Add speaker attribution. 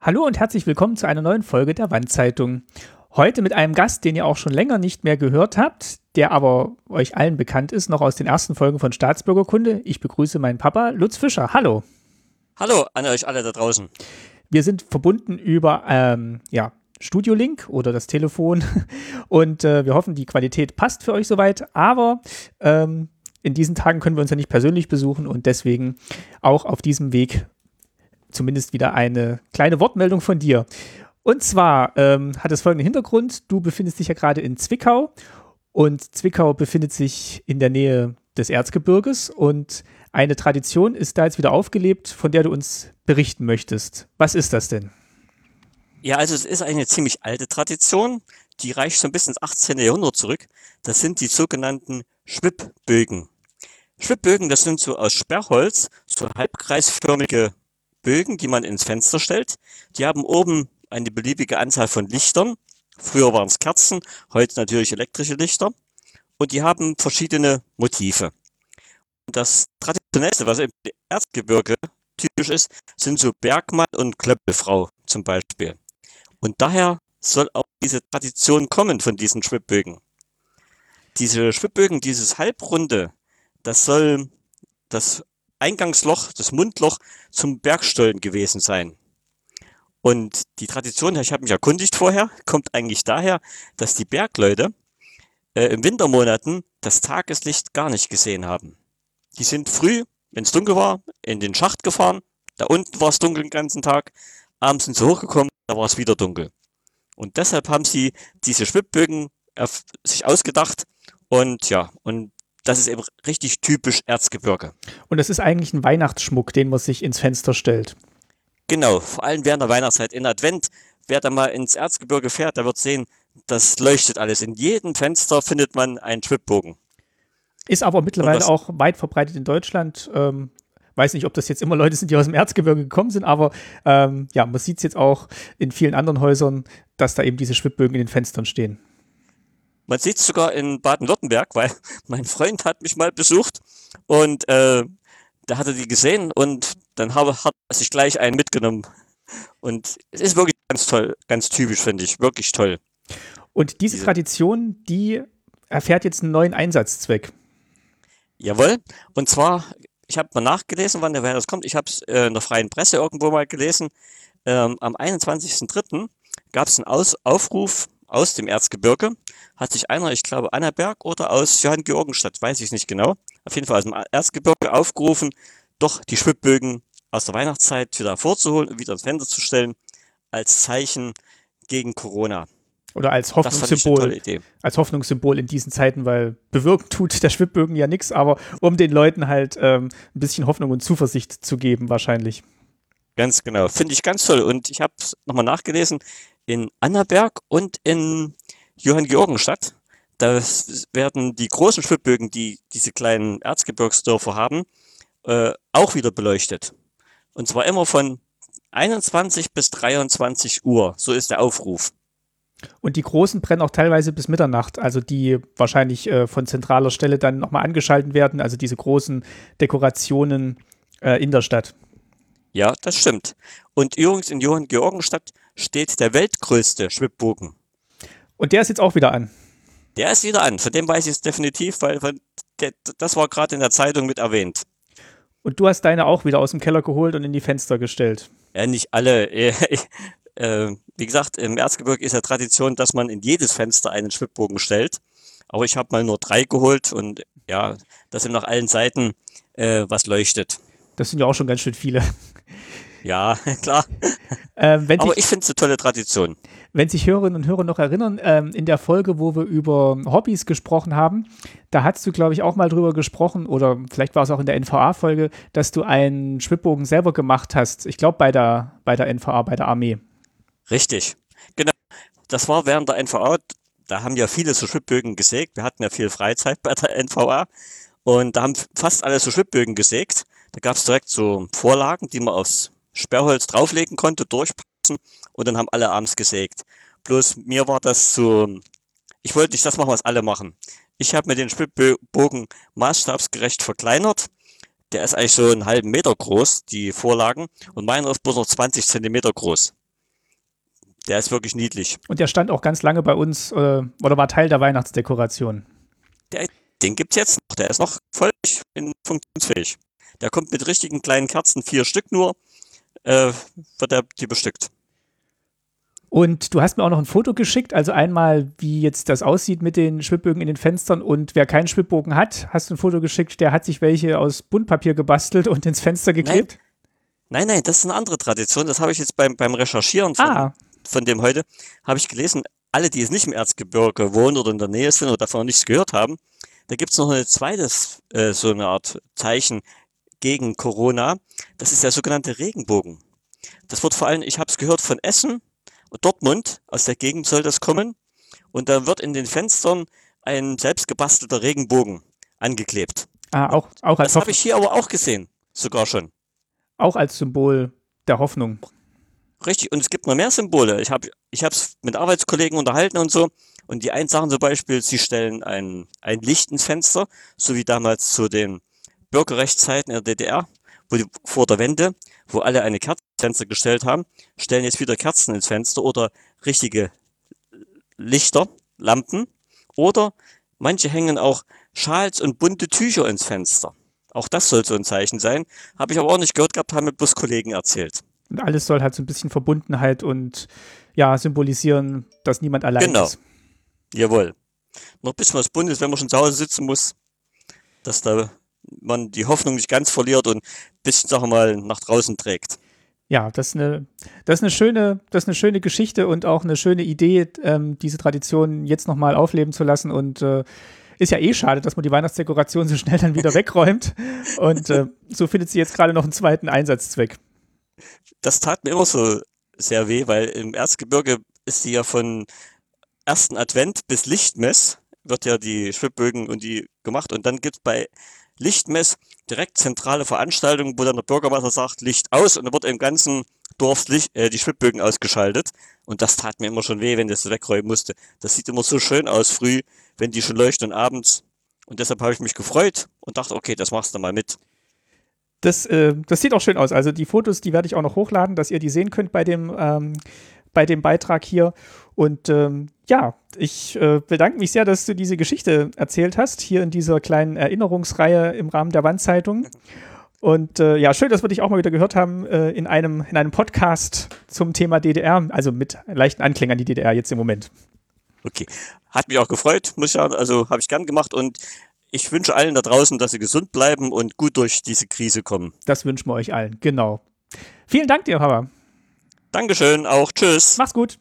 Speaker 1: Hallo und herzlich willkommen zu einer neuen Folge der Wandzeitung. Heute mit einem Gast, den ihr auch schon länger nicht mehr gehört habt, der aber euch allen bekannt ist, noch aus den ersten Folgen von Staatsbürgerkunde. Ich begrüße meinen Papa, Lutz Fischer. Hallo.
Speaker 2: Hallo an euch alle da draußen.
Speaker 1: Wir sind verbunden über ähm, ja, Studiolink oder das Telefon und äh, wir hoffen, die Qualität passt für euch soweit. Aber ähm, in diesen Tagen können wir uns ja nicht persönlich besuchen und deswegen auch auf diesem Weg zumindest wieder eine kleine Wortmeldung von dir. Und zwar ähm, hat es folgenden Hintergrund. Du befindest dich ja gerade in Zwickau und Zwickau befindet sich in der Nähe des Erzgebirges und eine Tradition ist da jetzt wieder aufgelebt, von der du uns berichten möchtest. Was ist das denn?
Speaker 2: Ja, also es ist eine ziemlich alte Tradition, die reicht ein bisschen ins 18. Jahrhundert zurück. Das sind die sogenannten Schwibbögen. Schwibbögen, das sind so aus Sperrholz, so halbkreisförmige Bögen, die man ins Fenster stellt. Die haben oben eine beliebige Anzahl von Lichtern. Früher waren es Kerzen, heute natürlich elektrische Lichter. Und die haben verschiedene Motive. Das traditionellste, was im Erzgebirge typisch ist, sind so Bergmann und Klöppelfrau zum Beispiel. Und daher soll auch diese Tradition kommen von diesen Schwibbögen. Diese Schwibbögen, dieses Halbrunde, das soll das Eingangsloch, das Mundloch zum Bergstollen gewesen sein. Und die Tradition, ich habe mich erkundigt vorher, kommt eigentlich daher, dass die Bergleute äh, im Wintermonaten das Tageslicht gar nicht gesehen haben. Die sind früh, wenn es dunkel war, in den Schacht gefahren. Da unten war es dunkel den ganzen Tag. Abends sind sie hochgekommen, da war es wieder dunkel. Und deshalb haben sie diese Schwibbögen sich ausgedacht. Und ja, und das ist eben richtig typisch Erzgebirge.
Speaker 1: Und das ist eigentlich ein Weihnachtsschmuck, den man sich ins Fenster stellt.
Speaker 2: Genau, vor allem während der Weihnachtszeit. In Advent, wer da mal ins Erzgebirge fährt, der wird sehen, das leuchtet alles. In jedem Fenster findet man einen Schwibbogen.
Speaker 1: Ist aber mittlerweile auch weit verbreitet in Deutschland. Ähm, weiß nicht, ob das jetzt immer Leute sind, die aus dem Erzgebirge gekommen sind, aber ähm, ja, man sieht es jetzt auch in vielen anderen Häusern, dass da eben diese Schwibbögen in den Fenstern stehen.
Speaker 2: Man sieht es sogar in Baden-Württemberg, weil mein Freund hat mich mal besucht und äh, da hat er die gesehen und dann habe, hat er sich gleich einen mitgenommen. Und es ist wirklich ganz toll, ganz typisch, finde ich, wirklich toll.
Speaker 1: Und diese, diese Tradition, die erfährt jetzt einen neuen Einsatzzweck.
Speaker 2: Jawohl. Und zwar, ich habe mal nachgelesen, wann der das kommt. Ich habe es äh, in der freien Presse irgendwo mal gelesen. Ähm, am 21.03. gab es einen Aus Aufruf aus dem Erzgebirge hat sich einer, ich glaube Annaberg oder aus Johann Georgenstadt, weiß ich nicht genau, auf jeden Fall aus dem Erzgebirge aufgerufen, doch die Schwibbögen aus der Weihnachtszeit wieder vorzuholen und wieder ins Fenster zu stellen, als Zeichen gegen Corona.
Speaker 1: Oder als Hoffnungssymbol. Als Hoffnungssymbol in diesen Zeiten, weil bewirken tut der Schwibbögen ja nichts, aber um den Leuten halt ähm, ein bisschen Hoffnung und Zuversicht zu geben, wahrscheinlich.
Speaker 2: Ganz genau. Finde ich ganz toll. Und ich habe nochmal nachgelesen in Annaberg und in Johann Georgenstadt. Da werden die großen Schwibbögen, die diese kleinen Erzgebirgsdörfer haben, äh, auch wieder beleuchtet. Und zwar immer von 21 bis 23 Uhr. So ist der Aufruf.
Speaker 1: Und die großen brennen auch teilweise bis Mitternacht, also die wahrscheinlich äh, von zentraler Stelle dann nochmal angeschalten werden, also diese großen Dekorationen äh, in der Stadt.
Speaker 2: Ja, das stimmt. Und übrigens in Johann Georgenstadt steht der weltgrößte Schwibbogen.
Speaker 1: Und der ist jetzt auch wieder an.
Speaker 2: Der ist wieder an. Von dem weiß ich es definitiv, weil der, das war gerade in der Zeitung mit erwähnt.
Speaker 1: Und du hast deine auch wieder aus dem Keller geholt und in die Fenster gestellt.
Speaker 2: Ja, nicht alle. Äh, wie gesagt, im Erzgebirge ist ja Tradition, dass man in jedes Fenster einen Schwibbogen stellt. Aber ich habe mal nur drei geholt und ja, das sind nach allen Seiten äh, was leuchtet.
Speaker 1: Das sind ja auch schon ganz schön viele.
Speaker 2: Ja, klar. Ähm, Aber sich, ich finde es eine tolle Tradition.
Speaker 1: Wenn sich Hörerinnen und Hörer noch erinnern, ähm, in der Folge, wo wir über Hobbys gesprochen haben, da hast du, glaube ich, auch mal drüber gesprochen, oder vielleicht war es auch in der NVA-Folge, dass du einen Schwibbogen selber gemacht hast. Ich glaube, bei der, bei der NVA, bei der Armee.
Speaker 2: Richtig. Genau. Das war während der NVA, da haben ja viele so Schwibbögen gesägt. Wir hatten ja viel Freizeit bei der NVA. Und da haben fast alle so Schwibbögen gesägt. Da gab es direkt so Vorlagen, die man aufs Sperrholz drauflegen konnte, durchpassen und dann haben alle abends gesägt. Bloß mir war das so, ich wollte nicht das machen, was alle machen. Ich habe mir den Spitzbogen maßstabsgerecht verkleinert. Der ist eigentlich so einen halben Meter groß, die Vorlagen, und meiner ist bloß noch 20 Zentimeter groß. Der ist wirklich niedlich.
Speaker 1: Und der stand auch ganz lange bei uns äh, oder war Teil der Weihnachtsdekoration.
Speaker 2: Der, den gibt's jetzt noch. Der ist noch voll funktionsfähig. Der kommt mit richtigen kleinen Kerzen, vier Stück nur, äh, wird er die bestückt.
Speaker 1: Und du hast mir auch noch ein Foto geschickt, also einmal, wie jetzt das aussieht mit den Schwibbögen in den Fenstern. Und wer keinen Schwibbogen hat, hast du ein Foto geschickt, der hat sich welche aus Buntpapier gebastelt und ins Fenster geklebt.
Speaker 2: Nein, nein, nein das ist eine andere Tradition. Das habe ich jetzt beim, beim Recherchieren von, ah. von dem heute, habe ich gelesen, alle, die es nicht im Erzgebirge wohnen oder in der Nähe sind oder davon nichts gehört haben, da gibt es noch ein zweites, äh, so eine Art Zeichen gegen Corona. Das ist der sogenannte Regenbogen. Das wird vor allem, ich habe es gehört von Essen, Dortmund, aus der Gegend soll das kommen. Und da wird in den Fenstern ein selbstgebastelter Regenbogen angeklebt.
Speaker 1: Ah, auch, auch
Speaker 2: als Das habe ich hier aber auch gesehen, sogar schon.
Speaker 1: Auch als Symbol der Hoffnung.
Speaker 2: Richtig, und es gibt noch mehr Symbole. Ich habe ich es mit Arbeitskollegen unterhalten und so. Und die einen sagen zum Beispiel, sie stellen ein, ein Licht ins Fenster, so wie damals zu den Bürgerrechtszeiten in der DDR, wo die, vor der Wende, wo alle eine Kerzenfenster gestellt haben, stellen jetzt wieder Kerzen ins Fenster oder richtige Lichter, Lampen. Oder manche hängen auch Schals und bunte Tücher ins Fenster. Auch das soll so ein Zeichen sein. Habe ich aber auch nicht gehört gehabt, haben mir bloß Kollegen erzählt.
Speaker 1: Und alles soll halt so ein bisschen Verbundenheit und ja, symbolisieren, dass niemand allein
Speaker 2: genau.
Speaker 1: ist.
Speaker 2: Genau. Jawohl. Noch ein bisschen was Buntes, wenn man schon zu Hause sitzen muss, dass da man die Hoffnung nicht ganz verliert und ein bisschen, sag mal, nach draußen trägt.
Speaker 1: Ja, das ist eine, das ist eine schöne, das ist eine schöne Geschichte und auch eine schöne Idee, ähm, diese Tradition jetzt nochmal aufleben zu lassen und äh, ist ja eh schade, dass man die Weihnachtsdekoration so schnell dann wieder wegräumt. Und äh, so findet sie jetzt gerade noch einen zweiten Einsatzzweck.
Speaker 2: Das tat mir immer so sehr weh, weil im Erzgebirge ist sie ja von ersten Advent bis Lichtmess wird ja die Schwibbögen und die gemacht und dann gibt es bei Lichtmess, direkt zentrale Veranstaltung, wo dann der Bürgermeister sagt, Licht aus und dann wird im ganzen Dorf äh, die Schwibbögen ausgeschaltet. Und das tat mir immer schon weh, wenn das wegräumen musste. Das sieht immer so schön aus früh, wenn die schon leuchten abends. Und deshalb habe ich mich gefreut und dachte, okay, das machst du mal mit.
Speaker 1: Das, äh, das sieht auch schön aus. Also die Fotos, die werde ich auch noch hochladen, dass ihr die sehen könnt bei dem, ähm, bei dem Beitrag hier. Und ähm, ja, ich äh, bedanke mich sehr, dass du diese Geschichte erzählt hast, hier in dieser kleinen Erinnerungsreihe im Rahmen der Wandzeitung. Und äh, ja, schön, dass wir dich auch mal wieder gehört haben äh, in, einem, in einem Podcast zum Thema DDR, also mit leichten Anklängen an die DDR jetzt im Moment.
Speaker 2: Okay, hat mich auch gefreut, muss ich sagen, also habe ich gern gemacht und ich wünsche allen da draußen, dass sie gesund bleiben und gut durch diese Krise kommen.
Speaker 1: Das wünschen wir euch allen, genau. Vielen Dank dir, Papa.
Speaker 2: Dankeschön, auch tschüss.
Speaker 1: Mach's gut.